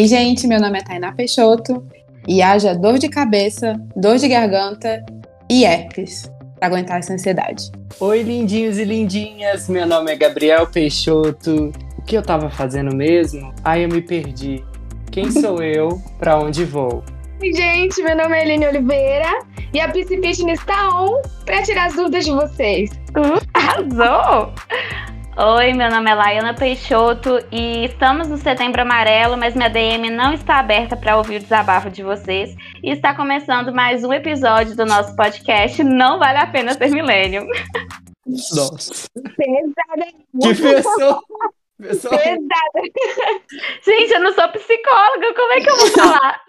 Ei, gente, meu nome é Tainá Peixoto e haja dor de cabeça, dor de garganta e herpes para aguentar essa ansiedade. Oi, lindinhos e lindinhas, meu nome é Gabriel Peixoto. O que eu tava fazendo mesmo? Ai, eu me perdi. Quem sou eu? Para onde vou? Oi, gente, meu nome é Eline Oliveira e a PC Fitness está on para tirar as dúvidas de vocês. Uh, arrasou! Oi, meu nome é Laiana Peixoto e estamos no Setembro Amarelo, mas minha DM não está aberta para ouvir o desabafo de vocês. E está começando mais um episódio do nosso podcast Não Vale a Pena Ser Millennium. Nossa. Pesada. Que pessoa! pessoa... Pesada. Gente, eu não sou psicóloga, como é que eu vou falar?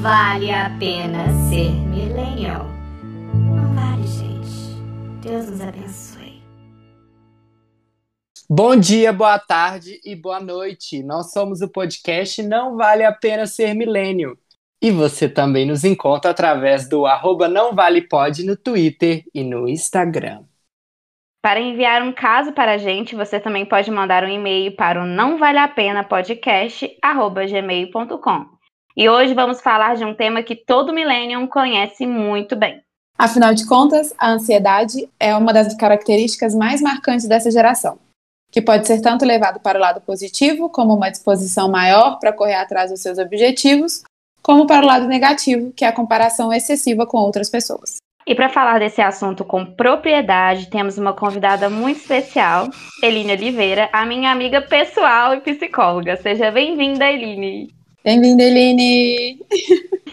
Vale a pena ser millennial. Não vale, gente. Deus nos abençoe. Bom dia, boa tarde e boa noite. Nós somos o podcast Não Vale a Pena Ser Milênio. E você também nos encontra através do arroba Não Vale Pod no Twitter e no Instagram. Para enviar um caso para a gente, você também pode mandar um e-mail para o não vale a pena podcast@gmail.com. E hoje vamos falar de um tema que todo millennium conhece muito bem. Afinal de contas, a ansiedade é uma das características mais marcantes dessa geração, que pode ser tanto levado para o lado positivo, como uma disposição maior para correr atrás dos seus objetivos, como para o lado negativo, que é a comparação excessiva com outras pessoas. E para falar desse assunto com propriedade, temos uma convidada muito especial, Eline Oliveira, a minha amiga pessoal e psicóloga. Seja bem-vinda, Eline. Bem-vinda, Eline!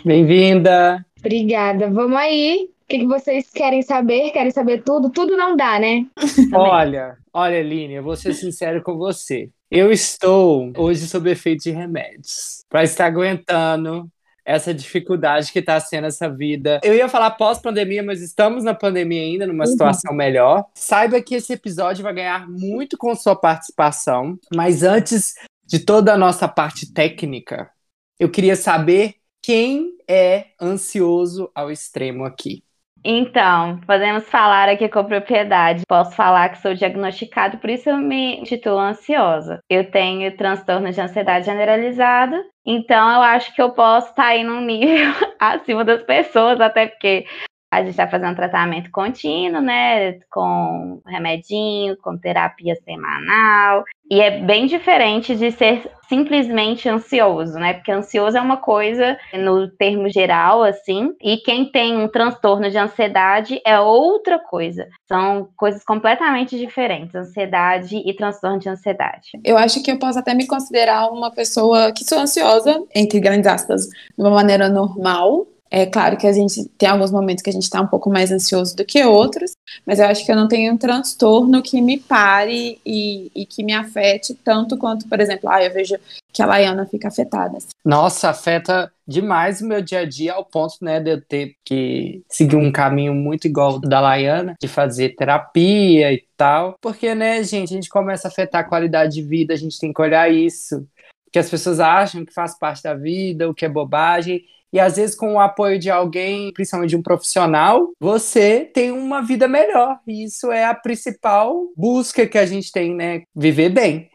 Bem-vinda! Obrigada. Vamos aí. O que, que vocês querem saber? Querem saber tudo? Tudo não dá, né? Olha, olha, Eline, eu vou ser sincero com você. Eu estou hoje sob efeito de remédios para estar aguentando essa dificuldade que está sendo essa vida. Eu ia falar pós-pandemia, mas estamos na pandemia ainda, numa situação melhor. Saiba que esse episódio vai ganhar muito com sua participação, mas antes de toda a nossa parte técnica, eu queria saber quem é ansioso ao extremo aqui. Então, podemos falar aqui com propriedade. Posso falar que sou diagnosticado, por isso eu me intitulo ansiosa. Eu tenho transtorno de ansiedade generalizada, então eu acho que eu posso estar aí num nível acima das pessoas, até porque a gente está fazendo tratamento contínuo, né? Com remedinho, com terapia semanal. E é bem diferente de ser simplesmente ansioso, né? Porque ansioso é uma coisa no termo geral, assim, e quem tem um transtorno de ansiedade é outra coisa. São coisas completamente diferentes, ansiedade e transtorno de ansiedade. Eu acho que eu posso até me considerar uma pessoa que sou ansiosa, entre grandes aspas, de uma maneira normal, é claro que a gente tem alguns momentos que a gente está um pouco mais ansioso do que outros, mas eu acho que eu não tenho um transtorno que me pare e, e que me afete tanto quanto, por exemplo, ah, eu vejo que a Laiana fica afetada. Nossa, afeta demais o meu dia a dia ao ponto, né, de eu ter que seguir um caminho muito igual da Laiana, de fazer terapia e tal. Porque, né, gente, a gente começa a afetar a qualidade de vida, a gente tem que olhar isso. Que as pessoas acham que faz parte da vida, o que é bobagem. E às vezes, com o apoio de alguém, principalmente de um profissional, você tem uma vida melhor. E isso é a principal busca que a gente tem, né? Viver bem.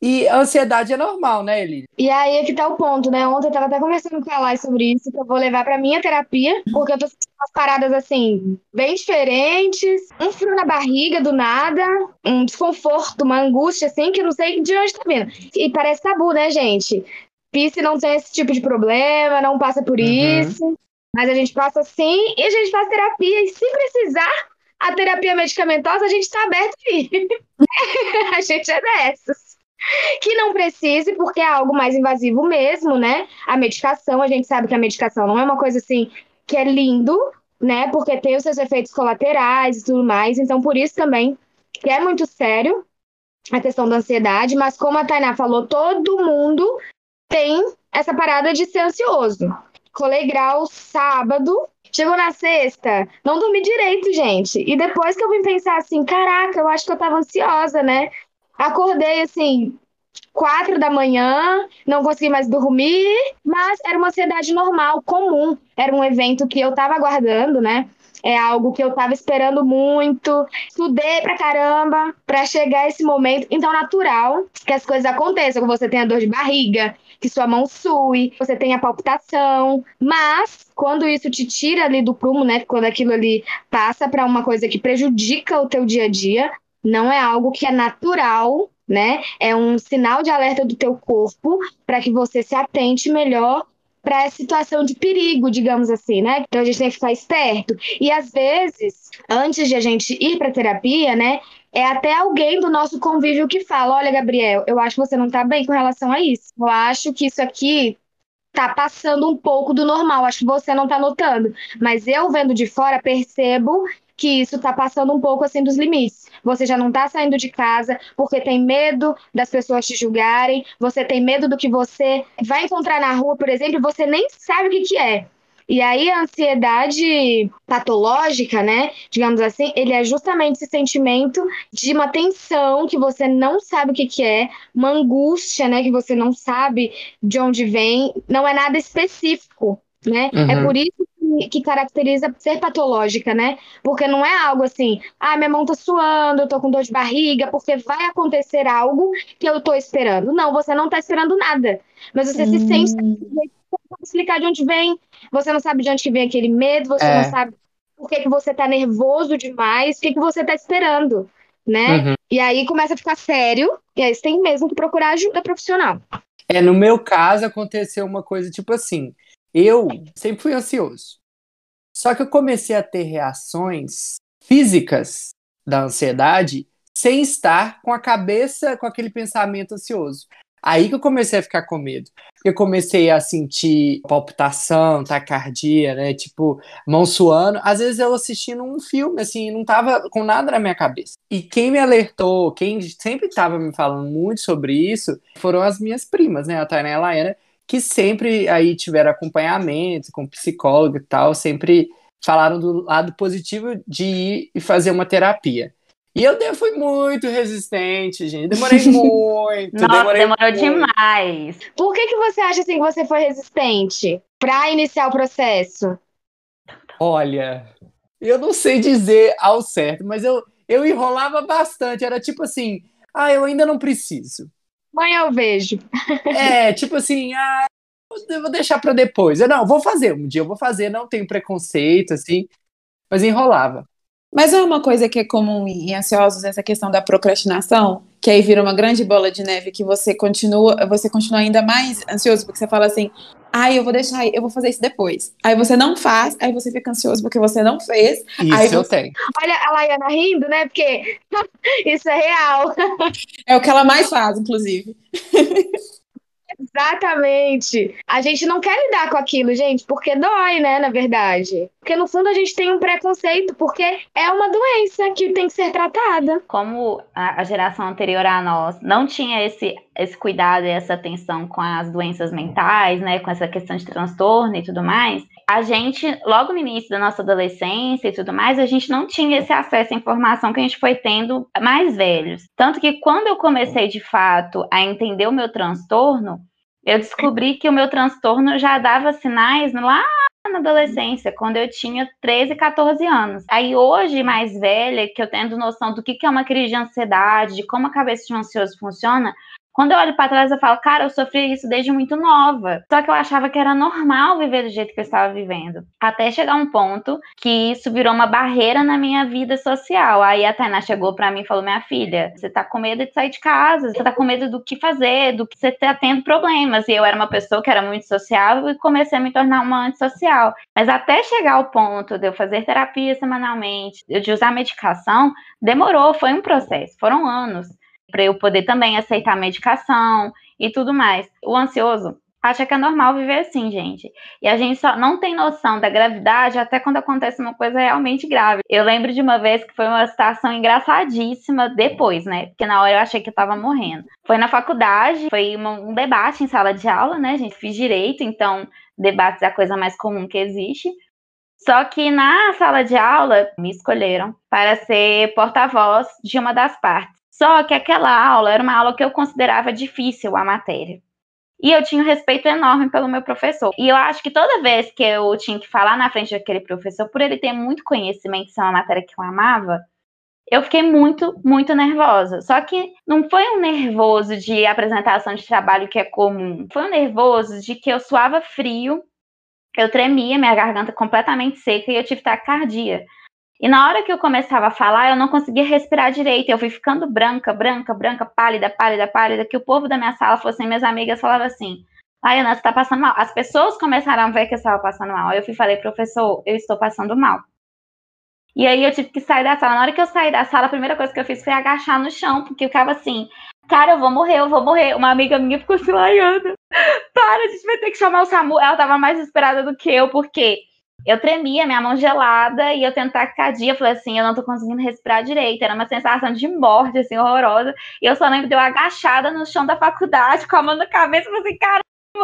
E a ansiedade é normal, né, Eli? E aí é que tá o ponto, né? Ontem eu tava até conversando com a Lai sobre isso, que eu vou levar pra minha terapia, porque eu tô sentindo umas paradas assim, bem diferentes, um frio na barriga do nada, um desconforto, uma angústia, assim, que eu não sei de onde tá vindo. E parece tabu, né, gente? Pisse não tem esse tipo de problema, não passa por Uhum. isso. Mas a gente passa sim e a gente faz terapia. E se precisar, a terapia medicamentosa, a gente tá aberto aí. a gente é dessas. Que não precise, porque é algo mais invasivo mesmo, né? A medicação, a gente sabe que a medicação não é uma coisa assim que é lindo, né? Porque tem os seus efeitos colaterais e tudo mais. Então, por isso também que é muito sério a questão da ansiedade. Mas como a Tainá falou, todo mundo tem essa parada de ser ansioso. Colei grau sábado, chegou na sexta, não dormi direito, gente. E depois que eu vim pensar assim, caraca, eu acho que eu tava ansiosa, né? Acordei assim, quatro da manhã, não consegui mais dormir, mas era uma ansiedade normal, comum. Era um evento que eu estava aguardando, né? É algo que eu estava esperando muito, estudei pra caramba para chegar esse momento. Então, natural que as coisas aconteçam, que você tenha dor de barriga, que sua mão sue, você tenha palpitação, mas quando isso te tira ali do prumo, né, quando aquilo ali passa para uma coisa que prejudica o teu dia a dia, não é algo que é natural, né? É um sinal de alerta do teu corpo para que você se atente melhor para a situação de perigo, digamos assim, né? Então a gente tem que ficar esperto. E às vezes, antes de a gente ir para terapia, né, é até alguém do nosso convívio que fala: "Olha, Gabriel, eu acho que você não está bem com relação a isso. Eu acho que isso aqui tá passando um pouco do normal. Acho que você não tá notando, mas eu vendo de fora percebo que isso tá passando um pouco assim dos limites. Você já não tá saindo de casa porque tem medo das pessoas te julgarem, você tem medo do que você vai encontrar na rua, por exemplo, e você nem sabe o que que é. E aí a ansiedade patológica, né, digamos assim, ele é justamente esse sentimento de uma tensão que você não sabe o que, que é, uma angústia, né, que você não sabe de onde vem, não é nada específico, né? É uhum. É por isso que, que, caracteriza ser patológica, né? Porque não é algo assim, ah, minha mão tá suando, eu tô com dor de barriga, porque vai acontecer algo que eu tô esperando. Não, você não tá esperando nada. Mas você se sente sabe explicar de onde vem, você não sabe de onde vem aquele medo, você é. não sabe por que, que você tá nervoso demais, o que, que você tá esperando, né? Uhum. E aí começa a ficar sério, e aí você tem mesmo que procurar ajuda profissional. É, no meu caso aconteceu uma coisa tipo assim, eu sempre fui ansioso. Só que eu comecei a ter reações físicas da ansiedade sem estar com a cabeça com aquele pensamento ansioso. Aí que eu comecei a ficar com medo. Eu comecei a sentir palpitação, taquicardia, né? Tipo, mão suando. Às vezes eu assistindo um filme, assim, não tava com nada na minha cabeça. E quem me alertou, quem sempre tava me falando muito sobre isso, foram as minhas primas, né? A Tainá e a Laiana, que sempre aí tiveram acompanhamento com psicólogo e tal, sempre falaram do lado positivo de ir e fazer uma terapia. E eu fui muito resistente, gente. Demorei muito. Nossa, demorei demorou muito. demais. Por que, que você acha assim que você foi resistente para iniciar o processo? Olha, eu não sei dizer ao certo, mas eu, eu enrolava bastante. Era tipo assim, ah, eu ainda não preciso. Amanhã eu vejo. É, tipo assim, ah, eu vou deixar para depois. Eu não, vou fazer, um dia eu vou fazer, não tenho preconceito, assim, mas enrolava. Mas é uma coisa que é comum em ansiosos essa questão da procrastinação, que aí vira uma grande bola de neve que você continua, você continua ainda mais ansioso porque você fala assim: "Ai, ah, eu vou deixar, eu vou fazer isso depois". Aí você não faz, aí você fica ansioso porque você não fez. Isso aí eu você... tenho. Olha a Laiana rindo, né? Porque isso é real. É o que ela mais faz, inclusive. Exatamente. A gente não quer lidar com aquilo, gente, porque dói, né, na verdade. Porque no fundo a gente tem um preconceito, porque é uma doença que tem que ser tratada. Como a, geração anterior a nós não tinha esse, esse cuidado e essa atenção com as doenças mentais, né, com essa questão de transtorno e tudo mais, a gente, logo no início da nossa adolescência e tudo mais, a gente não tinha esse acesso à informação que a gente foi tendo mais velhos. Tanto que quando eu comecei de fato a entender o meu transtorno, eu descobri que o meu transtorno já dava sinais lá na adolescência, quando eu tinha 13, 14 anos. Aí hoje, mais velha, que eu tendo noção do que é uma crise de ansiedade, de como a cabeça de um ansioso funciona, quando eu olho para trás, eu falo, cara, eu sofri isso desde muito nova. Só que eu achava que era normal viver do jeito que eu estava vivendo. Até chegar um ponto que isso virou uma barreira na minha vida social. Aí a Tainá chegou para mim e falou: Minha filha, você tá com medo de sair de casa, você tá com medo do que fazer, do que você tá tendo problemas. E eu era uma pessoa que era muito sociável e comecei a me tornar uma antissocial. Mas até chegar ao ponto de eu fazer terapia semanalmente, de usar medicação, demorou, foi um processo, foram anos para eu poder também aceitar a medicação e tudo mais. O ansioso acha que é normal viver assim, gente. E a gente só não tem noção da gravidade até quando acontece uma coisa realmente grave. Eu lembro de uma vez que foi uma situação engraçadíssima depois, né? Porque na hora eu achei que eu tava morrendo. Foi na faculdade, foi um debate em sala de aula, né, gente? Fiz direito, então debates é a coisa mais comum que existe. Só que na sala de aula me escolheram para ser porta-voz de uma das partes. Só que aquela aula era uma aula que eu considerava difícil a matéria. E eu tinha um respeito enorme pelo meu professor. E eu acho que toda vez que eu tinha que falar na frente daquele professor, por ele ter muito conhecimento, isso é uma matéria que eu amava, eu fiquei muito, muito nervosa. Só que não foi um nervoso de apresentação de trabalho que é comum. Foi um nervoso de que eu suava frio, eu tremia, minha garganta completamente seca e eu tive taquicardia. E na hora que eu começava a falar, eu não conseguia respirar direito. Eu fui ficando branca, branca, branca, pálida, pálida, pálida. Que o povo da minha sala fosse assim, minhas amigas falavam assim: Ai, Ana, você tá passando mal. As pessoas começaram a ver que eu estava passando mal. Eu fui falei, professor, eu estou passando mal. E aí eu tive que sair da sala. Na hora que eu saí da sala, a primeira coisa que eu fiz foi agachar no chão, porque eu ficava assim, cara, eu vou morrer, eu vou morrer. Uma amiga minha ficou assim, ai, Ana, para, a gente vai ter que chamar o SAMU. Ela tava mais desesperada do que eu, porque eu tremia, minha mão gelada, e eu taquicardia. Eu falei assim, eu não tô conseguindo respirar direito. Era uma sensação de morte, assim, horrorosa. E eu só lembro de eu agachada no chão da faculdade, com a mão na cabeça, falei assim, cara,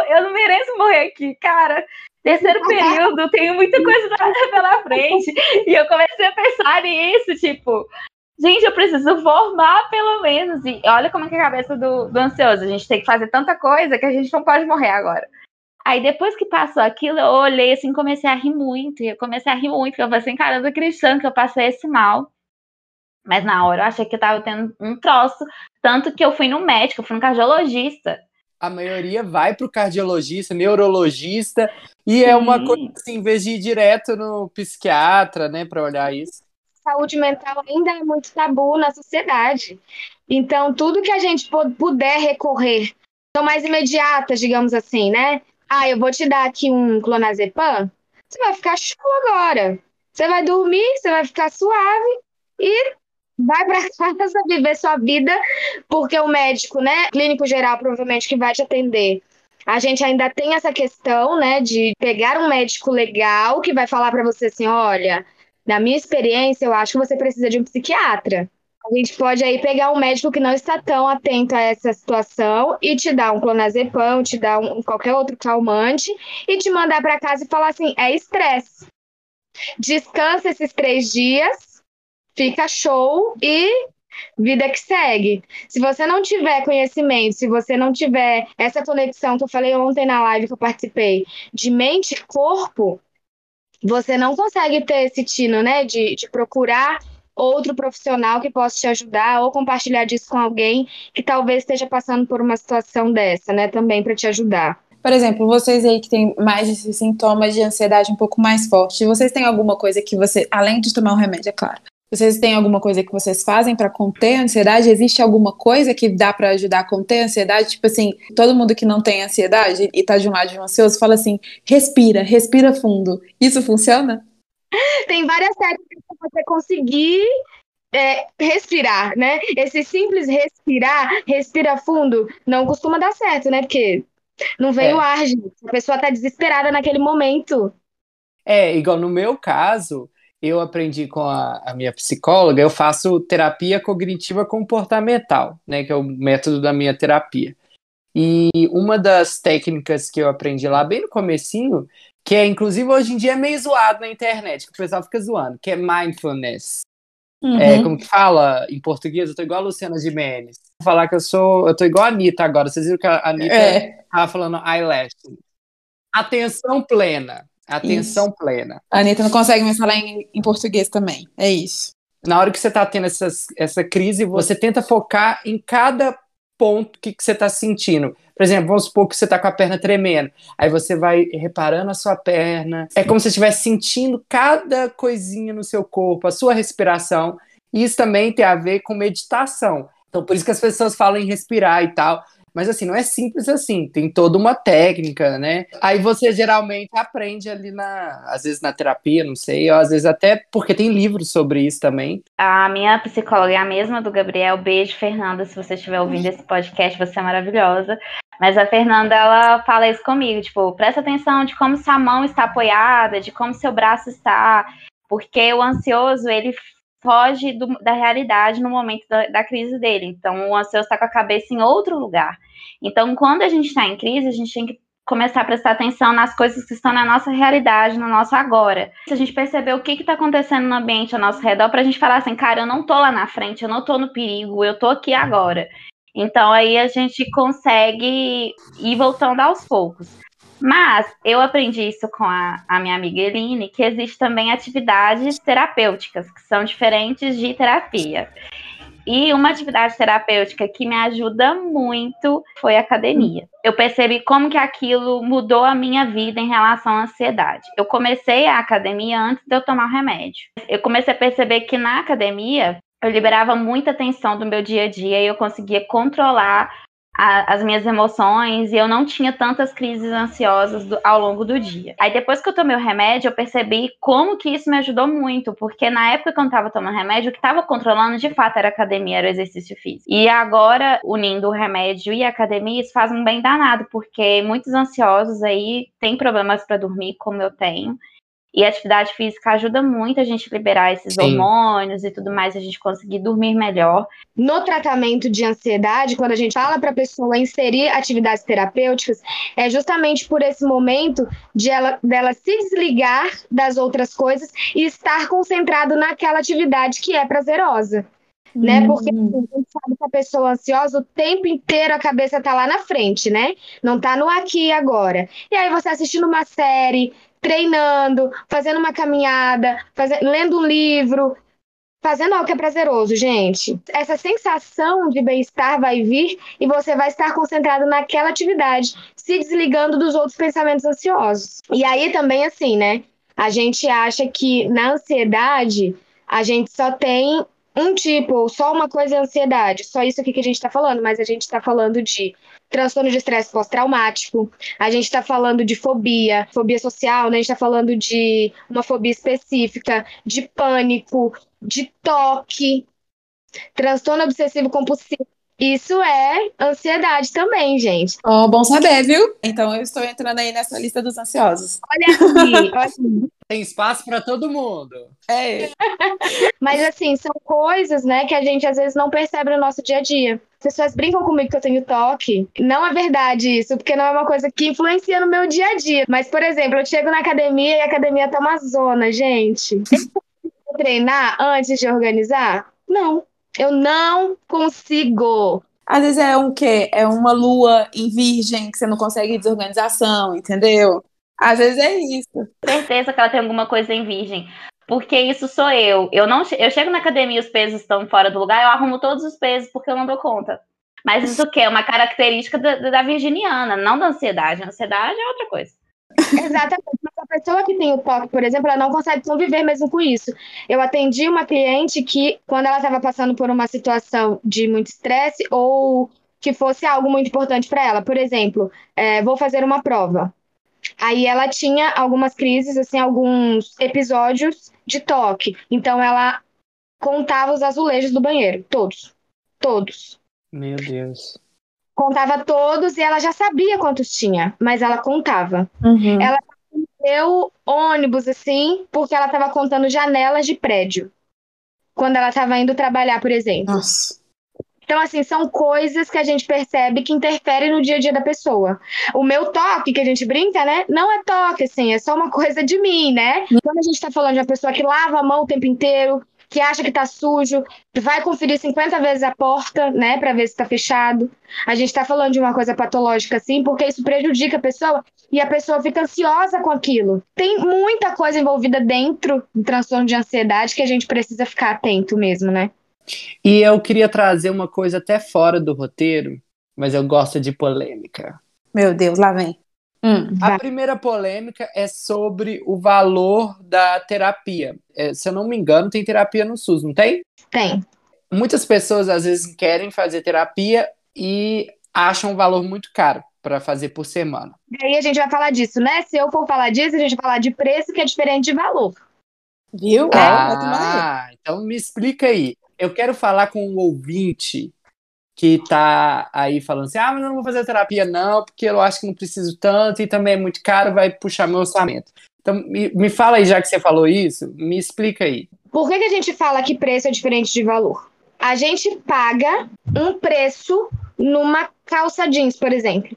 eu não mereço morrer aqui, cara. Terceiro período, tenho muita coisa pela frente. E eu comecei a pensar nisso, tipo, gente, eu preciso formar pelo menos. E olha como é que é a cabeça do, do ansioso. A gente tem que fazer tanta coisa que a gente não pode morrer agora. Aí depois que passou aquilo, eu olhei assim, comecei a rir muito. E eu comecei a rir muito, porque eu falei assim, cara, eu tô acreditando que eu passei esse mal. Mas na hora eu achei que eu tava tendo um troço. Tanto que eu fui no médico, eu fui no cardiologista. A maioria vai pro cardiologista, neurologista, e é Sim. é uma coisa assim, em vez de ir direto no psiquiatra, né, para olhar isso. Saúde mental ainda é muito tabu na sociedade. Então, tudo que a gente puder recorrer são mais imediatas, digamos assim, né? Ah, eu vou te dar aqui um clonazepam, você vai ficar show agora. Você vai dormir, você vai ficar suave e vai para casa viver sua vida, porque o médico, né, clínico geral, provavelmente que vai te atender. A gente ainda tem essa questão, né, de pegar um médico legal que vai falar para você assim, olha, na minha experiência, eu acho que você precisa de um psiquiatra. A gente pode aí pegar um médico que não está tão atento a essa situação e te dar um clonazepam, te dar um, qualquer outro calmante e te mandar para casa e falar assim: é estresse. Descansa esses três dias, fica show e vida que segue. Se você não tiver conhecimento, se você não tiver essa conexão que eu falei ontem na live que eu participei, de mente e corpo, você não consegue ter esse tino, né, de, de procurar outro profissional que possa te ajudar ou compartilhar disso com alguém que talvez esteja passando por uma situação dessa, né, também para te ajudar. Por exemplo, vocês aí que têm mais esses sintomas de ansiedade um pouco mais forte, vocês têm alguma coisa que você, além de tomar um remédio, é claro, vocês têm alguma coisa que vocês fazem para conter a ansiedade? Existe alguma coisa que dá para ajudar a conter a ansiedade? Tipo assim, todo mundo que não tem ansiedade e tá de um lado de um ansioso fala assim: respira, respira fundo. Isso funciona? Tem várias técnicas para você conseguir é, respirar, né? Esse simples respirar, respira fundo, não costuma dar certo, né? Porque não vem é. o ar, gente. A pessoa tá desesperada naquele momento. É, igual no meu caso, eu aprendi com a, a, minha psicóloga, eu faço terapia cognitiva comportamental, né, que é o método da minha terapia. E uma das técnicas que eu aprendi lá bem no comecinho que é, inclusive, hoje em dia é meio zoado na internet, que o pessoal fica zoando, que é mindfulness. Uhum. É, como que fala em português? Eu tô igual a Luciana Gimenez. Vou falar que eu sou. Eu tô igual a Anitta agora. Vocês viram que a Anitta é. tava falando eyelash. Atenção plena. Atenção isso. plena. A Anitta não consegue mais falar em, em português também. É isso. Na hora que você tá tendo essas, essa crise, você tenta focar em cada ponto que, que você tá sentindo. Por exemplo, vamos supor que você tá com a perna tremendo. Aí você vai reparando a sua perna. É como se você estivesse sentindo cada coisinha no seu corpo, a sua respiração. Isso também tem a ver com meditação. Então, por isso que as pessoas falam em respirar e tal. Mas assim, não é simples assim, tem toda uma técnica, né? Aí você geralmente aprende ali na, às vezes na terapia, não sei, ou às vezes até porque tem livros sobre isso também. A minha psicóloga é a mesma do Gabriel. Beijo, Fernanda, se você estiver ouvindo esse podcast, você é maravilhosa. Mas a Fernanda, ela fala isso comigo, tipo, presta atenção de como sua mão está apoiada, de como seu braço está, porque o ansioso, ele foge do, da realidade no momento da, da, crise dele. Então, o ansioso está com a cabeça em outro lugar. Então, quando a gente está em crise, a gente tem que começar a prestar atenção nas coisas que estão na nossa realidade, no nosso agora. Se a gente perceber o que está acontecendo no ambiente ao nosso redor, para a gente falar assim, cara, eu não tô lá na frente, eu não tô no perigo, eu tô aqui agora. Então aí a gente consegue ir voltando aos poucos. Mas eu aprendi isso com a, a minha amiga Eline, que existe também atividades terapêuticas, que são diferentes de terapia. E uma atividade terapêutica que me ajuda muito foi academia. Eu percebi como que aquilo mudou a minha vida em relação à ansiedade. Eu comecei a academia antes de eu tomar o remédio. Eu comecei a perceber que na academia eu liberava muita tensão do meu dia a dia e eu conseguia controlar a, as minhas emoções e eu não tinha tantas crises ansiosas do, ao longo do dia. Aí depois que eu tomei o remédio, eu percebi como que isso me ajudou muito, porque na época que eu não tomando remédio, o que estava controlando de fato era academia, era o exercício físico. E agora, unindo o remédio e a academia, isso faz um bem danado, porque muitos ansiosos aí têm problemas para dormir, como eu tenho. E a atividade física ajuda muito a gente liberar esses Sim. hormônios e tudo mais, a gente conseguir dormir melhor. No tratamento de ansiedade, quando a gente fala para a pessoa inserir atividades terapêuticas, é justamente por esse momento de ela, dela se desligar das outras coisas e estar concentrado naquela atividade que é prazerosa. Né? Porque assim, a gente sabe que a pessoa ansiosa o tempo inteiro a cabeça tá lá na frente, né? Não tá no aqui e agora. E aí você assistindo uma série, treinando, fazendo uma caminhada, fazendo, lendo um livro, fazendo algo que é prazeroso, gente. Essa sensação de bem-estar vai vir e você vai estar concentrado naquela atividade, se desligando dos outros pensamentos ansiosos. E aí também, assim, né? A gente acha que na ansiedade a gente só tem um tipo, ou só uma coisa é ansiedade, só isso aqui que a gente está falando, mas a gente está falando de transtorno de estresse pós-traumático, a gente está falando de fobia, fobia social, né? a gente está falando de uma fobia específica, de pânico, de toque, transtorno obsessivo compulsivo. Isso é ansiedade também, gente. Oh, bom saber, viu? Então eu estou entrando aí nessa lista dos ansiosos. Olha aqui, olha Tem espaço para todo mundo. É. Mas assim, são coisas, né, que a gente às vezes não percebe no nosso dia a dia. As pessoas brincam comigo que eu tenho toque. Não é verdade isso, porque não é uma coisa que influencia no meu dia a dia. Mas, por exemplo, eu chego na academia e a academia tá uma zona, gente. Eu treinar antes de organizar? Não. Eu não consigo. Às vezes é um quê? É uma lua em virgem que você não consegue desorganização, entendeu? Às vezes é isso. Certeza que ela tem alguma coisa em virgem. Porque isso sou eu. Eu não eu chego na academia e os pesos estão fora do lugar, eu arrumo todos os pesos porque eu não dou conta. Mas isso o quê? É uma característica da, da virginiana, não da ansiedade. A ansiedade é outra coisa. Exatamente. Mas a pessoa que tem o toque, por exemplo, ela não consegue conviver mesmo com isso. Eu atendi uma cliente que, quando ela estava passando por uma situação de muito estresse ou que fosse algo muito importante para ela, por exemplo, é, vou fazer uma prova. Aí ela tinha algumas crises, assim, alguns episódios de toque. Então ela contava os azulejos do banheiro, todos. Todos. Meu Deus contava todos e ela já sabia quantos tinha, mas ela contava. Uhum. Ela deu ônibus assim, porque ela estava contando janelas de prédio. Quando ela estava indo trabalhar, por exemplo. Nossa. Então, assim, são coisas que a gente percebe que interferem no dia a dia da pessoa. O meu toque, que a gente brinca, né? Não é toque, assim, é só uma coisa de mim, né? Quando a gente tá falando de uma pessoa que lava a mão o tempo inteiro, que acha que tá sujo, vai conferir 50 vezes a porta, né, para ver se tá fechado. A gente tá falando de uma coisa patológica assim, porque isso prejudica a pessoa e a pessoa fica ansiosa com aquilo. Tem muita coisa envolvida dentro do transtorno de ansiedade que a gente precisa ficar atento mesmo, né? E eu queria trazer uma coisa até fora do roteiro, mas eu gosto de polêmica. Meu Deus, lá vem. Hum, a primeira polêmica é sobre o valor da terapia. É, se eu não me engano, tem terapia no SUS, não tem? Tem. Muitas pessoas às vezes querem fazer terapia e acham um valor muito caro para fazer por semana. E aí a gente vai falar disso, né? Se eu for falar disso, a gente vai falar de preço que é diferente de valor. Viu? É, ah, então me explica aí. Eu quero falar com um ouvinte que tá aí falando assim: ah, mas eu não vou fazer terapia, não, porque eu acho que não preciso tanto e também é muito caro, vai puxar meu orçamento. Então, me, me fala aí, já que você falou isso, me explica aí. Por que, que a gente fala que preço é diferente de valor? A gente paga um preço numa calça jeans, por exemplo.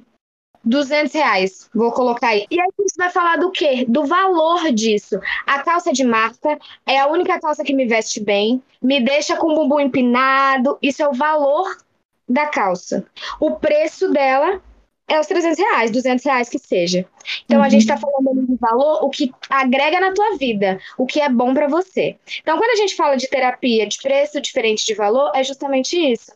200 reais, vou colocar aí. E aí gente vai falar do quê? Do valor disso. A calça de marca é a única calça que me veste bem, me deixa com o bumbum empinado, isso é o valor da calça. O preço dela é os 300 reais, 200 reais que seja. Então a gente está falando de valor, o que agrega na tua vida, o que é bom para você. Então quando a gente fala de terapia de preço diferente de valor, é justamente isso.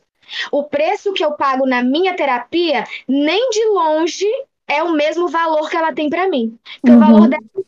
O preço que eu pago na minha terapia, nem de longe é o mesmo valor que ela tem para mim. Porque Uhum. o valor dela é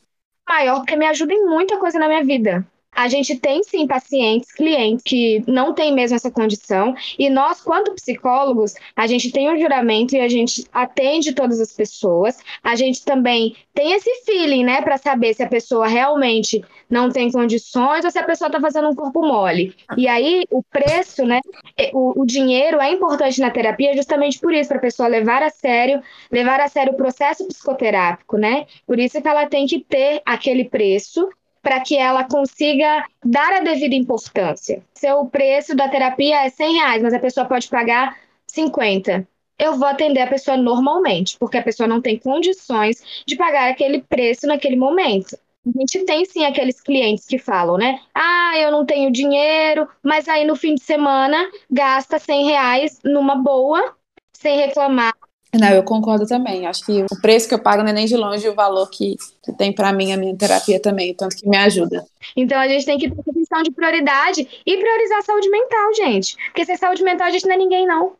maior, porque me ajuda em muita coisa na minha vida. A gente tem sim pacientes, clientes que não têm mesmo essa condição, e nós, quanto psicólogos, a gente tem um juramento e a gente atende todas as pessoas. A gente também tem esse feeling, né, para saber se a pessoa realmente não tem condições ou se a pessoa está fazendo um corpo mole. E aí, o preço, né, é- o, o dinheiro é importante na terapia justamente por isso, para a pessoa levar a sério, levar a sério o processo psicoterápico, né? Por isso que ela tem que ter aquele preço para que ela consiga dar a devida importância. Se o preço da terapia é 100 reais, mas a pessoa pode pagar 50, eu vou atender a pessoa normalmente, porque a pessoa não tem condições de pagar aquele preço naquele momento. A gente tem sim aqueles clientes que falam, né? Ah, eu não tenho dinheiro, mas aí no fim de semana gasta 100 reais numa boa, sem reclamar. Não, eu concordo também. Acho que o preço que eu pago não é nem de longe o valor que, que tem pra mim a minha terapia também, tanto que me ajuda. Então a gente tem que ter questão de prioridade e priorizar a saúde mental, gente. Porque sem saúde mental a gente não é ninguém, não.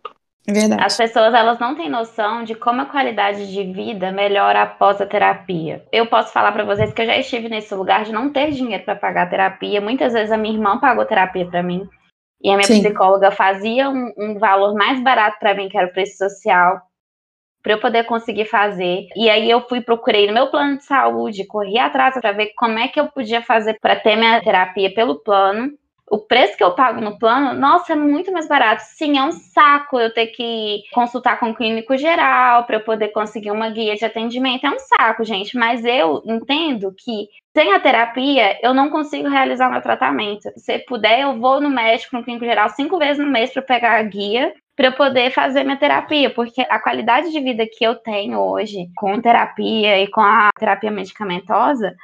É verdade. As pessoas elas não têm noção de como a qualidade de vida melhora após a terapia. Eu posso falar para vocês que eu já estive nesse lugar de não ter dinheiro para pagar a terapia. Muitas vezes a minha irmã pagou terapia para mim e a minha Sim. psicóloga fazia um, um valor mais barato para mim, que era o preço social, para eu poder conseguir fazer. E aí eu fui procurei no meu plano de saúde, corri atrás para ver como é que eu podia fazer para ter minha terapia pelo plano o preço que eu pago no plano, nossa, é muito mais barato. Sim, é um saco eu ter que consultar com o clínico geral para eu poder conseguir uma guia de atendimento. É um saco, gente, mas eu entendo que sem a terapia eu não consigo realizar meu tratamento. Se puder, eu vou no médico, no clínico geral, cinco vezes no mês para pegar a guia para eu poder fazer minha terapia, porque a qualidade de vida que eu tenho hoje com terapia e com a terapia medicamentosa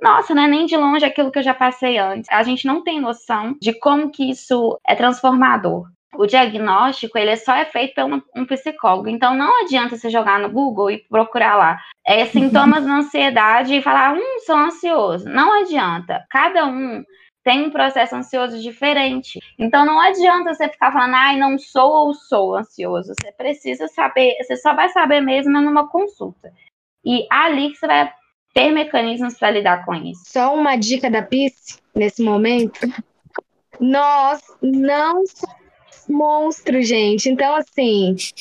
nossa, não é nem de longe aquilo que eu já passei antes. A gente não tem noção de como que isso é transformador. O diagnóstico, ele só é feito por um, um psicólogo. Então, não adianta você jogar no Google e procurar lá é, sintomas da ansiedade e falar, hum, sou ansioso. Não adianta. Cada um tem um processo ansioso diferente. Então, não adianta você ficar falando, ai, não sou ou sou ansioso. Você precisa saber, você só vai saber mesmo numa consulta. E ali que você vai ter mecanismos para lidar com isso. Só uma dica da PIS nesse momento. Nós não somos monstros, gente. Então, assim, se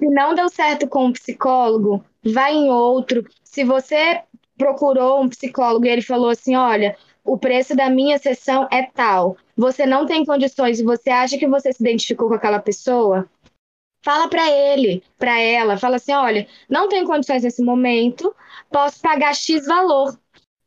não deu certo com um psicólogo, vai em outro. Se você procurou um psicólogo e ele falou assim: olha, o preço da minha sessão é tal, você não tem condições você acha que você se identificou com aquela pessoa, fala para ele, para ela, fala assim: olha, não tenho condições nesse momento, posso pagar X valor.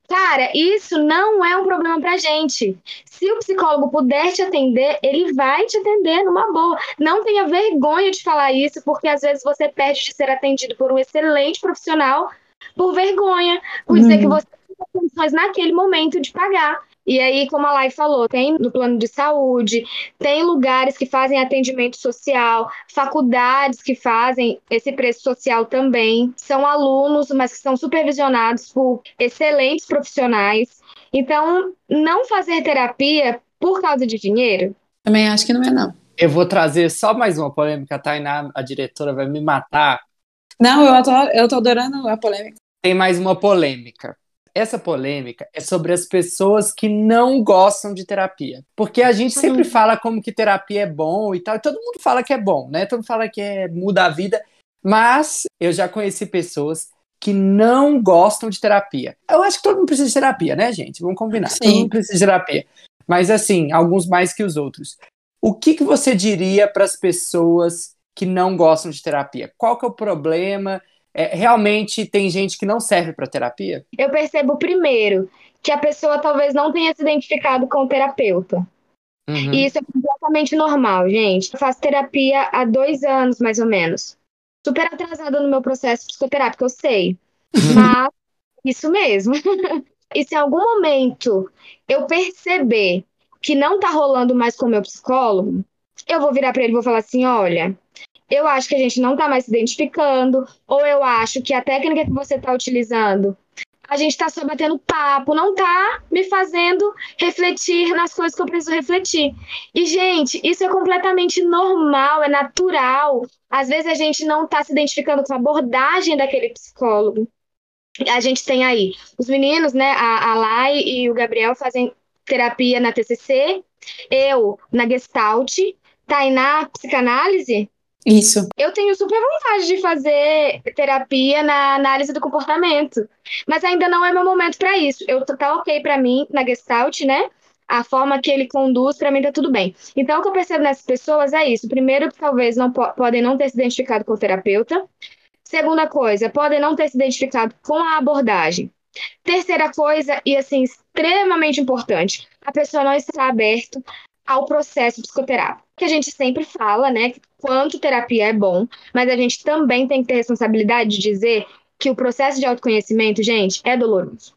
Cara, isso não é um problema pra gente. Se o psicólogo puder te atender, ele vai te atender numa boa. Não tenha vergonha de falar isso, porque às vezes você perde de ser atendido por um excelente profissional por vergonha, por dizer que você não tem condições naquele momento de pagar. E aí, como a Lai falou, tem no plano de saúde, tem lugares que fazem atendimento social, faculdades que fazem esse preço social também. São alunos, mas que são supervisionados por excelentes profissionais. Então, não fazer terapia por causa de dinheiro. Também acho que não é, não. Eu vou trazer só mais uma polêmica, a Tainá, a diretora, vai me matar. Não, eu tô, eu tô adorando a polêmica. Tem mais uma polêmica. Essa polêmica é sobre as pessoas que não gostam de terapia. Porque a gente sempre fala como que terapia é bom e tal. E todo mundo fala que é bom, né? Todo mundo fala que é, muda a vida. Mas eu já conheci pessoas que não gostam de terapia. Eu acho que todo mundo precisa de terapia, né, gente? Vamos combinar. Sim. Todo mundo precisa de terapia. Mas assim, alguns mais que os outros. O que, que você diria para as pessoas que não gostam de terapia? Qual que é o problema? É, realmente tem gente que não serve para terapia? Eu percebo primeiro que a pessoa talvez não tenha se identificado com o terapeuta. Uhum. E isso é completamente normal, gente. Eu faço terapia há dois anos, mais ou menos. super atrasada no meu processo psicoterápico, eu sei. Mas isso mesmo. e se em algum momento eu perceber que não tá rolando mais com o meu psicólogo, eu vou virar para ele e vou falar assim: olha, eu acho que a gente não tá mais se identificando, ou eu acho que a técnica que você tá utilizando a gente tá só batendo papo, não tá me fazendo refletir nas coisas que eu preciso refletir. E, gente, isso é completamente normal, é natural. Às vezes a gente não tá se identificando com a abordagem daquele psicólogo. A gente tem aí os meninos, né? A, a Lai e o Gabriel fazem terapia na TCC, eu na Gestalt, Tainá, psicanálise, Isso. eu tenho super vontade de fazer terapia na análise do comportamento, mas ainda não é meu momento para isso. Eu tá ok para mim na Gestalt, né? A forma que ele conduz, para mim tá tudo bem. Então, o que eu percebo nessas pessoas é isso. Primeiro, que talvez não po podem não ter se identificado com o terapeuta. Segunda coisa, podem não ter se identificado com a abordagem. Terceira coisa, e assim, extremamente importante, a pessoa não está aberta ao processo psicoterápico. Que a gente sempre fala, né, quanto terapia é bom, mas a gente também tem que ter responsabilidade de dizer que o processo de autoconhecimento, gente, é doloroso.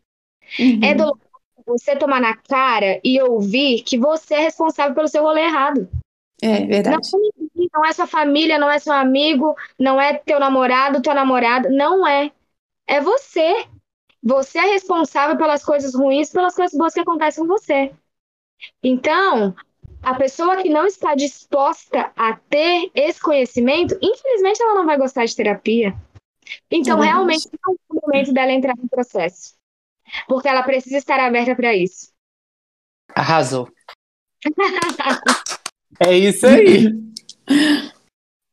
Uhum. É doloroso você tomar na cara e ouvir que você é responsável pelo seu rolê errado. É verdade. Não, não é sua família, não é seu amigo, não é teu namorado, tua namorada, não é. É você. Você é responsável pelas coisas ruins, pelas coisas boas que acontecem com você. Então, a pessoa que não está disposta a ter esse conhecimento, infelizmente ela não vai gostar de terapia. Então, É verdade. realmente, não é o momento dela entrar no processo. Porque ela precisa estar aberta para isso. Arrasou. é isso aí.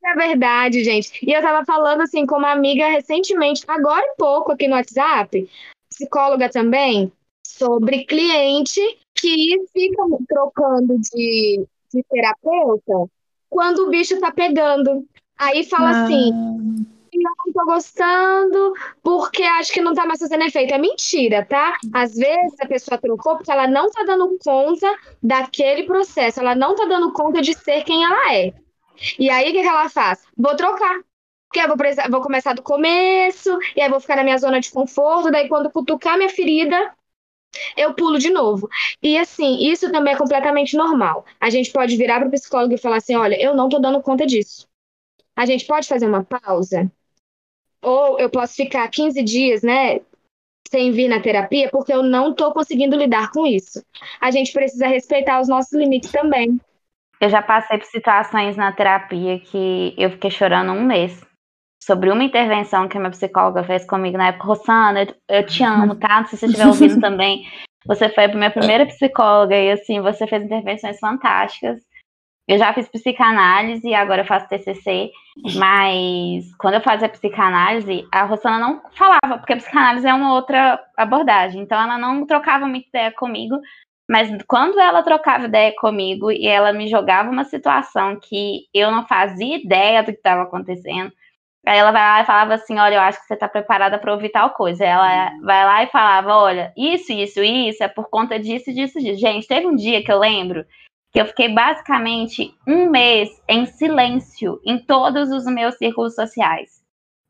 É verdade, gente. E eu tava falando assim com uma amiga recentemente, agora um pouco aqui no WhatsApp, psicóloga também, sobre cliente que fica trocando de, de terapeuta quando o bicho tá pegando. Aí fala Ah, assim, não tô gostando porque acho que não tá mais fazendo efeito. É mentira, tá? Às vezes a pessoa trocou porque ela não tá dando conta daquele processo, ela não tá dando conta de ser quem ela é. E aí, o que, que ela faz? Vou trocar. Porque eu vou, vou começar do começo, e aí vou ficar na minha zona de conforto, daí quando cutucar minha ferida, eu pulo de novo. E assim, isso também é completamente normal. A gente pode virar para o psicólogo e falar assim: olha, eu não tô dando conta disso. A gente pode fazer uma pausa? Ou eu posso ficar 15 dias, né? Sem vir na terapia, porque eu não tô conseguindo lidar com isso. A gente precisa respeitar os nossos limites também. Eu já passei por situações na terapia que eu fiquei chorando um mês. Sobre uma intervenção que a minha psicóloga fez comigo na época. Rosana, eu, eu te amo, tá? Se você estiver ouvindo também. Você foi a minha primeira psicóloga e, assim, você fez intervenções fantásticas. Eu já fiz psicanálise e agora eu faço TCC. Mas quando eu fazia psicanálise, a Rosana não falava, porque a psicanálise é uma outra abordagem. Então ela não trocava muita ideia comigo. Mas quando ela trocava ideia comigo e ela me jogava uma situação que eu não fazia ideia do que estava acontecendo, aí ela vai lá e falava assim: Olha, eu acho que você está preparada para ouvir tal coisa. Ela vai lá e falava: Olha, isso, isso, isso é por conta disso, disso, disso. Gente, teve um dia que eu lembro que eu fiquei basicamente um mês em silêncio em todos os meus círculos sociais.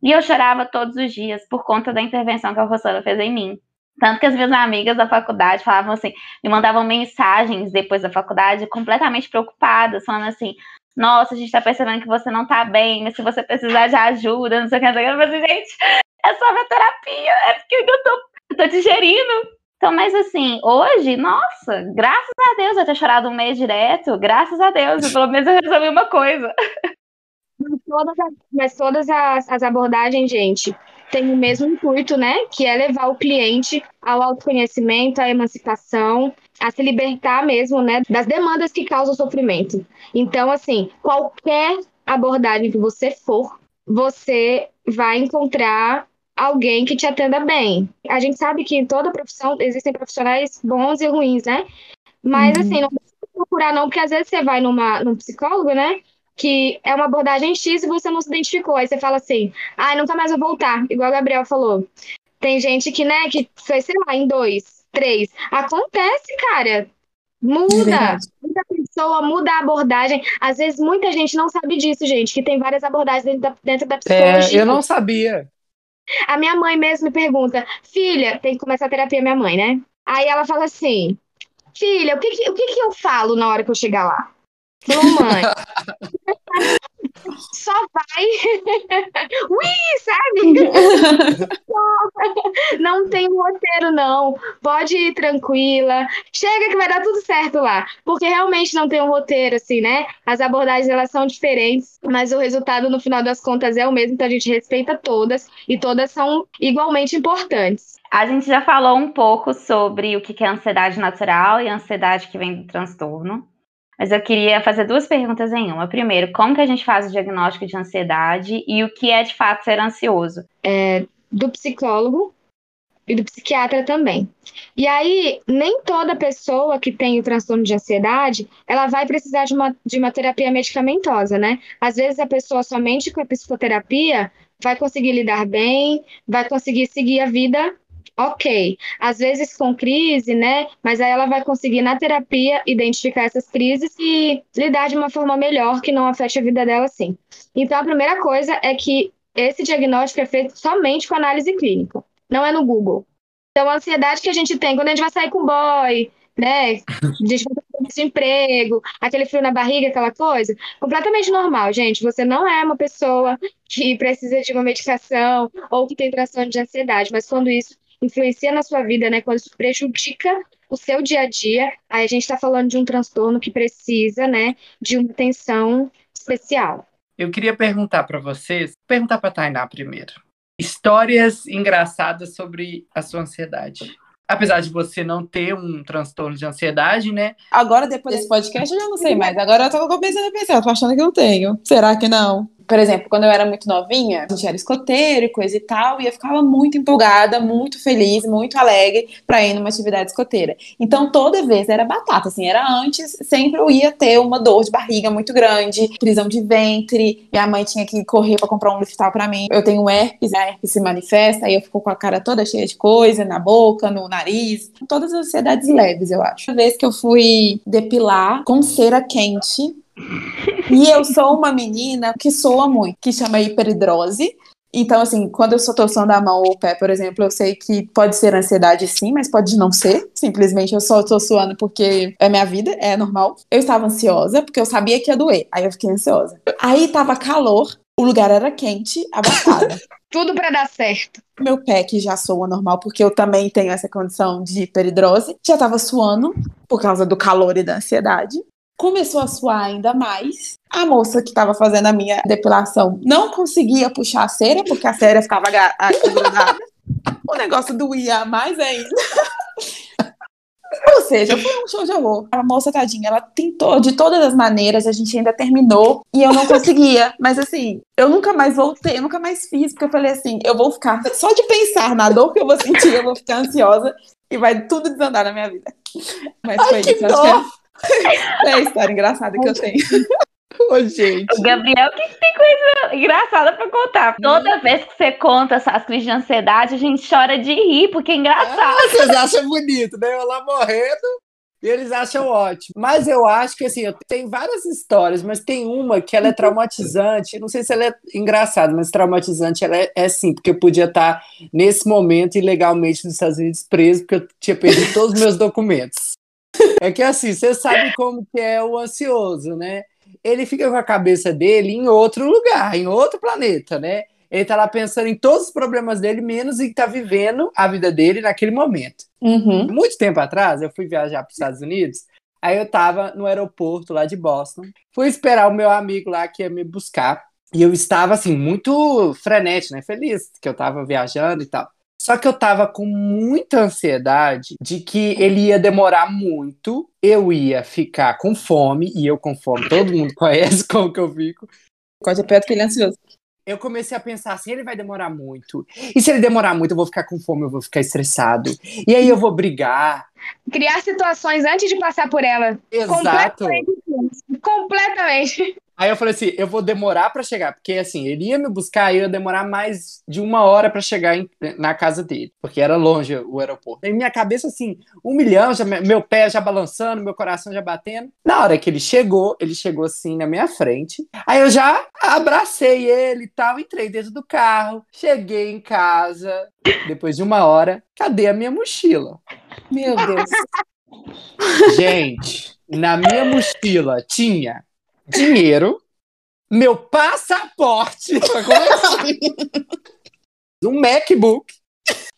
E eu chorava todos os dias por conta da intervenção que a Rosana fez em mim. Tanto que as minhas amigas da faculdade falavam assim, me mandavam mensagens depois da faculdade completamente preocupadas, falando assim: Nossa, a gente tá percebendo que você não tá bem, mas se você precisar de ajuda, não sei o que, não sei o que. Assim, gente, é só minha terapia, é porque eu tô, tô digerindo. Então, mas assim, hoje, nossa, graças a Deus eu ter chorado um mês direto, graças a Deus, pelo menos eu resolvi uma coisa. Mas todas, as, mas todas as, as abordagens, gente, têm o mesmo intuito, né? Que é levar o cliente ao autoconhecimento, à emancipação, a se libertar mesmo, né? Das demandas que causam sofrimento. Então, assim, qualquer abordagem que você for, você vai encontrar alguém que te atenda bem. A gente sabe que em toda profissão existem profissionais bons e ruins, né? Mas, Uhum. assim, não precisa procurar não, porque às vezes você vai numa, num psicólogo, né? que é uma abordagem X e você não se identificou. Aí você fala assim, ai, nunca mais vou voltar, igual o Gabriel falou. Tem gente que, né, que foi, sei lá, em dois, três. Acontece, cara. É Muda. Muda a pessoa muda a abordagem. Às vezes, muita gente não sabe disso, gente, que tem várias abordagens dentro da, dentro da psicologia. É, eu não sabia. A minha mãe mesmo me pergunta, filha, tem que começar a terapia, minha mãe, né? Aí ela fala assim, filha, o que, que- o que, que eu falo na hora que eu chegar lá? Falou, mãe, só vai. Ui, sabe? Não tem roteiro, não. Pode ir tranquila. Chega que vai dar tudo certo lá. Porque realmente não tem um roteiro, assim, né? As abordagens, elas são diferentes, mas o resultado, no final das contas, é o mesmo. Então a gente respeita todas e todas são igualmente importantes. A gente já falou um pouco sobre o que que é ansiedade natural e a ansiedade que vem do transtorno. Mas eu queria fazer duas perguntas em uma. Primeiro, como que a gente faz o diagnóstico de ansiedade e o que é de fato ser ansioso? do psicólogo e do psiquiatra também. E aí, nem toda pessoa que tem o transtorno de ansiedade, ela vai precisar de uma, de uma terapia medicamentosa, né? Às vezes a pessoa somente com a psicoterapia vai conseguir lidar bem, vai conseguir seguir a vida ok. Às vezes com crise, né? Mas aí ela vai conseguir na terapia identificar essas crises e lidar de uma forma melhor que não afete a vida dela assim. Então a primeira coisa é que esse diagnóstico é feito somente com análise clínica, não é no Google. Então, a ansiedade que a gente tem quando a gente vai sair com o boy, né? A gente vai ter esse emprego, aquele frio na barriga, aquela coisa, completamente normal, gente. Você não é uma pessoa que precisa de uma medicação ou que tem transtorno de ansiedade, mas quando isso influencia na sua vida, né? Quando isso prejudica o seu dia a dia, aí a gente está falando de um transtorno que precisa, né, de uma atenção especial. Eu queria perguntar para vocês, perguntar para Tainá primeiro. Histórias engraçadas sobre a sua ansiedade. Apesar de você não ter um transtorno de ansiedade, né? Agora, depois desse podcast, eu já não sei mais. Agora eu tô começando a pensar, tô achando que eu tenho. Será que não? Por exemplo, quando eu era muito novinha, a gente era escoteiro e coisa e tal, e eu ficava muito empolgada, muito feliz, muito alegre pra ir numa atividade escoteira. Então, toda vez era batata, assim, era antes, sempre eu ia ter uma dor de barriga muito grande, prisão de ventre, minha mãe tinha que correr pra comprar um Liftal pra mim. Eu tenho herpes, a herpes se manifesta, aí eu fico com a cara toda cheia de coisa, na boca, no nariz, todas as ansiedades leves, eu acho. A vez que eu fui depilar com cera quente, e eu sou uma menina que soa muito, que chama hiperidrose. Então, assim, quando eu só tô suando a mão ou o pé, por exemplo, eu sei que pode ser ansiedade sim, mas pode não ser. Simplesmente eu só tô suando porque é minha vida, é normal. Eu estava ansiosa, porque eu sabia que ia doer. Aí eu fiquei ansiosa. Aí tava calor, o lugar era quente, abafado. Tudo para dar certo. Meu pé, que já soa normal, porque eu também tenho essa condição de hiperidrose, já tava suando por causa do calor e da ansiedade. Começou a suar ainda mais. A moça que estava fazendo a minha depilação não conseguia puxar a cera, porque a cera ficava grudada. O negócio doía mais ainda. Ou seja, foi um show de horror. A moça, tadinha, ela tentou de todas as maneiras, a gente ainda terminou e eu não conseguia. Mas assim, eu nunca mais voltei, eu nunca mais fiz, porque eu falei assim: eu vou ficar, só de pensar na dor que eu vou sentir, eu vou ficar ansiosa e vai tudo desandar na minha vida. Mas foi que isso, acho que é, é a história engraçada que eu tenho. Ô, gente. O Gabriel que tem coisa engraçada pra contar. Toda vez que você conta as crises de ansiedade, a gente chora de rir, porque é engraçado. Ah, vocês acham bonito, né? Eu lá morrendo e eles acham ótimo. Mas eu acho que, assim, eu tenho várias histórias, mas tem uma que ela é traumatizante. Não sei se ela é engraçada, mas traumatizante ela é, é sim, porque eu podia estar nesse momento ilegalmente nos Estados Unidos preso, porque eu tinha perdido todos os meus documentos. É que assim, você sabe como que é o ansioso, né? Ele fica com a cabeça dele em outro lugar, em outro planeta, né? Ele tá lá pensando em todos os problemas dele, menos em tá vivendo a vida dele naquele momento. Uhum. Muito tempo atrás, eu fui viajar para os Estados Unidos, aí eu tava no aeroporto lá de Boston, fui esperar o meu amigo lá que ia me buscar, e eu estava, assim, muito frenético, né? Feliz que eu tava viajando e tal. Só que eu tava com muita ansiedade de que ele ia demorar muito, eu ia ficar com fome, e eu com fome, todo mundo conhece como que eu fico. É perto que ele é ansioso. Eu comecei a pensar assim, ele vai demorar muito. E se ele demorar muito, eu vou ficar com fome, eu vou ficar estressado. E aí eu vou brigar. Criar situações antes de passar por ela. Exato. Completamente. Aí eu falei assim, eu vou demorar pra chegar, porque assim, ele ia me buscar e eu ia demorar mais de uma hora pra chegar em- na casa dele, porque era longe o aeroporto. E minha cabeça assim, um milhão, já, meu pé já balançando, meu coração já batendo. Na hora que ele chegou, ele chegou assim na minha frente. Aí eu já abracei ele e tal, entrei dentro do carro, cheguei em casa, depois de uma hora, cadê a minha mochila? Meu Deus. Gente, na minha mochila tinha dinheiro, meu passaporte, um MacBook,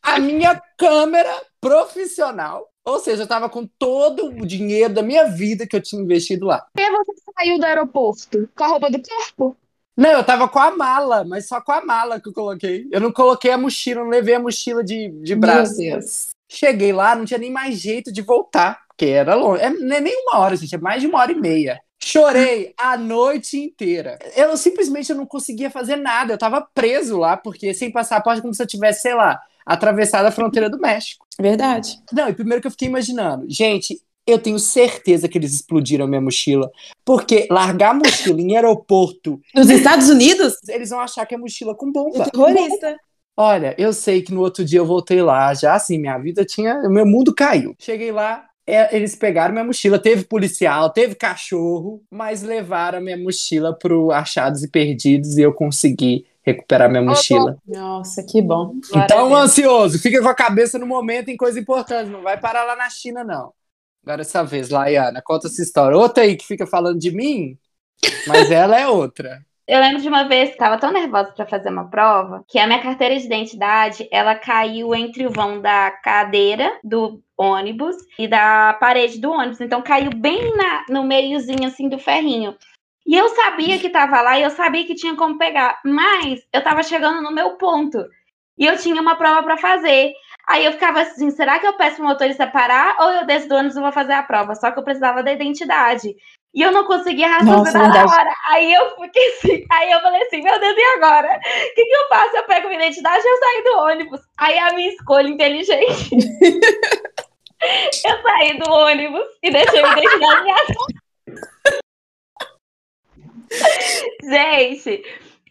a minha câmera profissional. Ou seja, eu tava com todo o dinheiro da minha vida que eu tinha investido lá. E você saiu do aeroporto com a roupa do corpo? Não, eu tava com a mala, mas só com a mala que eu coloquei. Eu não coloquei a mochila, não levei a mochila de, de braço. Meu Deus. Cheguei lá, não tinha nem mais jeito de voltar, porque era longe. É, não é nem uma hora, gente, é mais de uma hora e meia. Chorei a noite inteira. Eu simplesmente eu não conseguia fazer nada. Eu tava preso lá, porque sem passaporte, como se eu tivesse, sei lá, atravessado a fronteira do México. Verdade. Não, e primeiro que eu fiquei imaginando, gente, eu tenho certeza que eles explodiram minha mochila, porque largar a mochila em aeroporto, Nos Estados Unidos? eles vão achar que é mochila com bomba. Terrorista. Olha, eu sei que no outro dia eu voltei lá, já assim, minha vida tinha. O meu mundo caiu. Cheguei lá, é, eles pegaram minha mochila, teve policial, teve cachorro, mas levaram minha mochila pro Achados e Perdidos e eu consegui recuperar minha mochila. Nossa, que bom. Então, ansioso, fica com a cabeça no momento em coisa importante, não vai parar lá na China, não. Agora essa vez, Laiana, conta essa história. Outra aí que fica falando de mim, mas ela é outra. Eu lembro de uma vez que estava tão nervosa para fazer uma prova que a minha carteira de identidade ela caiu entre o vão da cadeira do ônibus e da parede do ônibus. Então caiu bem na, no meiozinho assim do ferrinho. E eu sabia que estava lá e eu sabia que tinha como pegar, mas eu estava chegando no meu ponto e eu tinha uma prova para fazer. Aí eu ficava assim, será que eu peço pro motorista parar ou eu desço do ônibus e vou fazer a prova? Só que eu precisava da identidade. E eu não conseguia raciocinar na hora. Aí eu fiquei assim, aí eu falei assim, meu Deus, e agora? O que, que eu faço? Eu pego minha identidade e eu saio do ônibus. Aí a minha escolha inteligente. eu saí do ônibus e deixei minha identidade casa. Gente,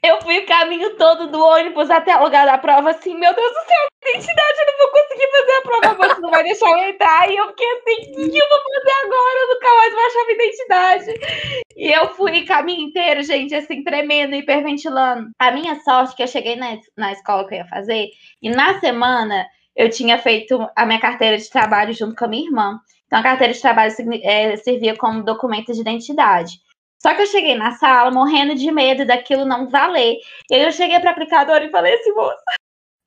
eu fui o caminho todo do ônibus até o lugar da prova, assim, meu Deus do céu, minha identidade, eu não vou conseguir fazer a prova, você não vai deixar eu entrar. E eu fiquei assim, o que eu vou fazer agora? Eu nunca mais vou achar minha identidade. E eu fui caminho inteiro, gente, assim, tremendo, hiperventilando. A minha sorte é que eu cheguei na, na escola que eu ia fazer, e na semana eu tinha feito a minha carteira de trabalho junto com a minha irmã. Então, a carteira de trabalho eh, servia como documento de identidade. Só que eu cheguei na sala morrendo de medo daquilo não valer. E aí eu cheguei para aplicador e falei assim, moça.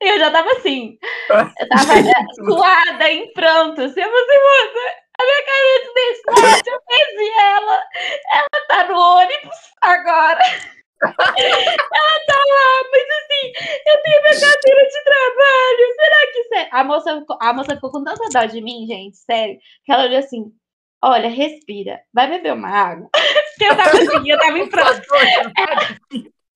E eu já tava assim. Eu tava eh, suada, em prantos. E eu falei assim, moça, a minha carteira de identidade, eu perdi ela. Ela tá no ônibus agora. ela tá lá, mas assim, eu tenho minha carteira de trabalho. Será que sério? A moça, ficou- a moça ficou com tanta dó de mim, gente, sério, que ela olhou assim: olha, respira, vai beber uma água. Porque eu tava assim, eu tava em pranto.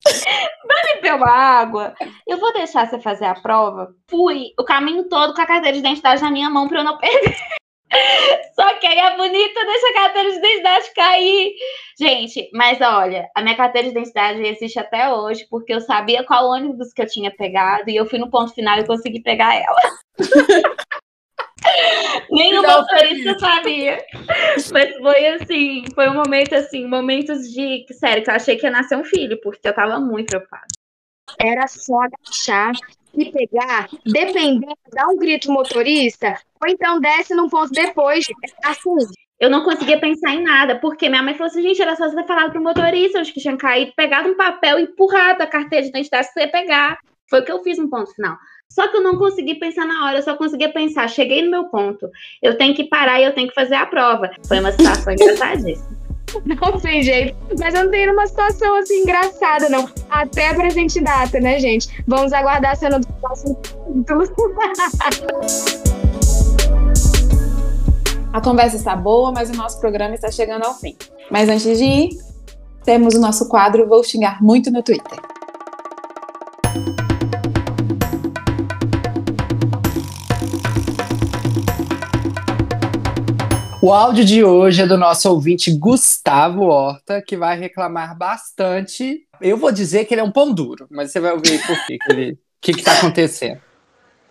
Vai beber uma água. Eu vou deixar você fazer a prova. Fui o caminho todo com a carteira de identidade na minha mão pra eu não perder. Só que aí a bonita deixa a carteira de identidade cair. Gente, mas olha, a minha carteira de identidade existe até hoje, porque eu sabia qual ônibus que eu tinha pegado e eu fui no ponto final e consegui pegar ela. Nem o motorista sabia. Mas foi assim, foi um momento assim, momentos de, sério, que eu achei que ia nascer um filho, porque eu tava muito preocupada. Era só agachar e pegar, dependendo, dar um grito motorista, ou então desce num ponto depois. Assim, Eu não conseguia pensar em nada, porque minha mãe falou assim, gente, era só você ter falado pro motorista, acho que tinha caído, pegado um papel e empurrado a carteira de identidade pra você pegar. Foi o que eu fiz no ponto final. Só que eu não consegui pensar na hora, eu só conseguia pensar, cheguei no meu ponto, eu tenho que parar e eu tenho que fazer a prova. Foi uma situação engraçadíssima. não tem jeito. Mas eu não tenho uma situação assim engraçada, não. Até a presente data, né, gente? Vamos aguardar a cena do próximo capítulo. A conversa está boa, mas o nosso programa está chegando ao fim. Mas antes de ir, temos o nosso quadro Vou Xingar Muito no Twitter. O áudio de hoje é do nosso ouvinte Gustavo Horta, que vai reclamar bastante. Eu vou dizer que ele é um pão duro, mas você vai ouvir por quê, que. O que está acontecendo?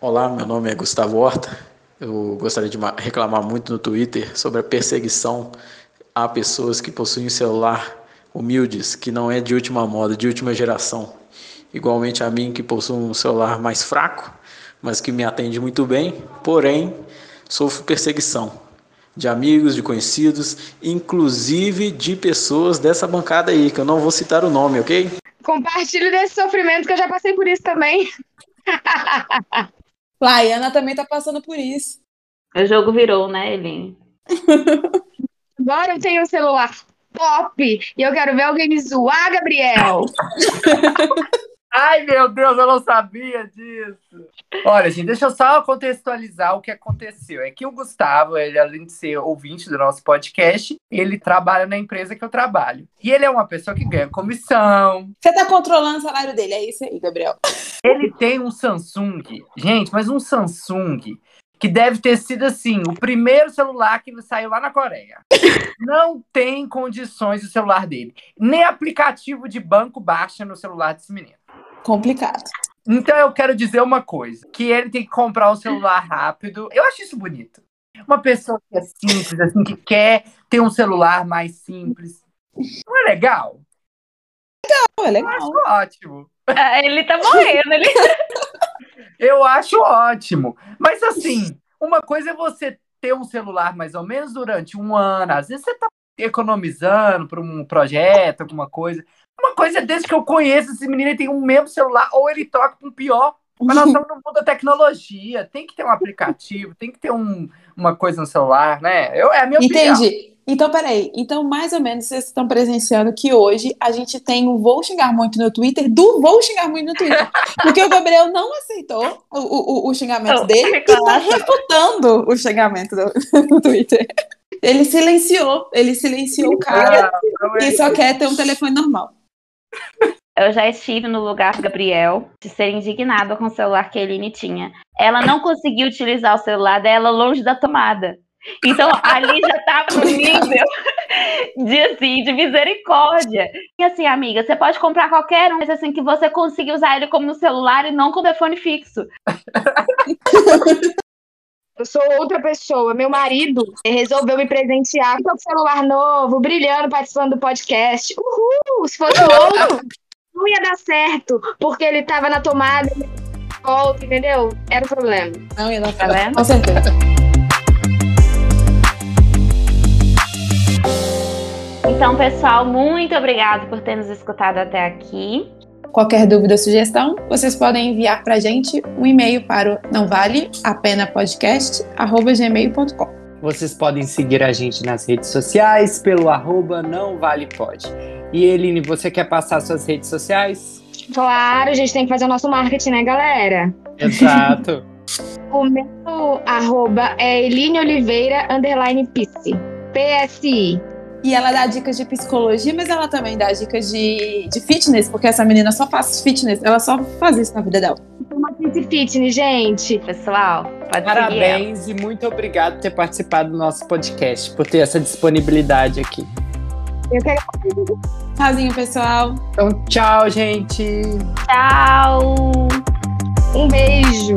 Olá, meu nome é Gustavo Horta. Eu gostaria de ma- reclamar muito no Twitter sobre a perseguição a pessoas que possuem um celular humildes, que não é de última moda, de última geração. Igualmente a mim, que possuo um celular mais fraco, mas que me atende muito bem, porém sofro perseguição de amigos, de conhecidos, inclusive de pessoas dessa bancada aí, que eu não vou citar o nome, ok? Compartilho desse sofrimento que eu já passei por isso também. Laiana também tá passando por isso. O jogo virou, né, Eline? Agora eu tenho um celular top e eu quero ver alguém me zoar, Gabriel. Ai, meu Deus, eu não sabia disso. Olha, gente, deixa eu só contextualizar o que aconteceu. É que o Gustavo, ele, além de ser ouvinte do nosso podcast, ele trabalha na empresa que eu trabalho. E ele é uma pessoa que ganha comissão. Você tá controlando o salário dele, é isso aí, Gabriel. Ele tem um Samsung. Gente, mas um Samsung que deve ter sido assim, o primeiro celular que saiu lá na Coreia. Não tem condições o celular dele. Nem aplicativo de banco baixa no celular desse menino. Complicado. Então eu quero dizer uma coisa: que ele tem que comprar um celular rápido. Eu acho isso bonito. Uma pessoa que é simples, assim, que quer ter um celular mais simples. Não é legal? É Eu legal. acho ótimo. Ah, Ele tá morrendo. Ele... Eu acho ótimo. Mas assim, uma coisa é você ter um celular mais ou menos durante um ano. Às vezes você tá economizando para um projeto, alguma coisa. Uma coisa é desde que eu conheço esse menino, ele tem um mesmo celular, ou ele troca para um pior. Mas nós estamos no mundo da tecnologia. Tem que ter um aplicativo, tem que ter um, uma coisa no celular, né? Eu, é a minha opinião. Entendi. Então, peraí. Então, mais ou menos, vocês estão presenciando que hoje a gente tem o Vou Xingar Muito no Twitter do Vou Xingar Muito no Twitter. Porque o Gabriel não aceitou o, o, o xingamento Oh, dele e tá refutando o xingamento do, do Twitter. Ele silenciou, ele silenciou o cara Ah, não é e só quer ter um telefone normal. Eu já estive no lugar do Gabriel de ser indignada com o celular que a Eline tinha. Ela não conseguiu utilizar o celular dela longe da tomada. Então, ali já tava no nível de, assim, de misericórdia. E assim, amiga, você pode comprar qualquer um, mas assim, que você consiga usar ele como celular e não com telefone fixo. Eu sou outra pessoa. Meu marido resolveu me presentear com um celular novo, brilhando, participando do podcast. Uhul! Se fosse o outro, não ia dar certo, porque ele tava na tomada, volta, entendeu? Era o problema. Não ia dar Tá certo. vendo? Com certeza. Então, pessoal, muito obrigado por ter nos escutado até aqui. Qualquer dúvida ou sugestão, vocês podem enviar pra gente um e-mail para o não vale a pena podcast gmail.com. Vocês podem seguir a gente nas redes sociais pelo arroba não vale pode. E Eline, você quer passar suas redes sociais? Claro, a gente tem que fazer o nosso marketing, né, galera? Exato. O meu arroba é Eline Oliveira, underline PSI. E ela dá dicas de psicologia, mas ela também dá dicas de, de fitness, porque essa menina só faz fitness, ela só faz isso na vida dela. Uma Pisi Fitness, gente. Pessoal, pode. Parabéns e muito obrigado por ter participado do nosso podcast, por ter essa disponibilidade aqui. Eu quero Tchauzinho, pessoal. Então, tchau, gente. Tchau! um beijo.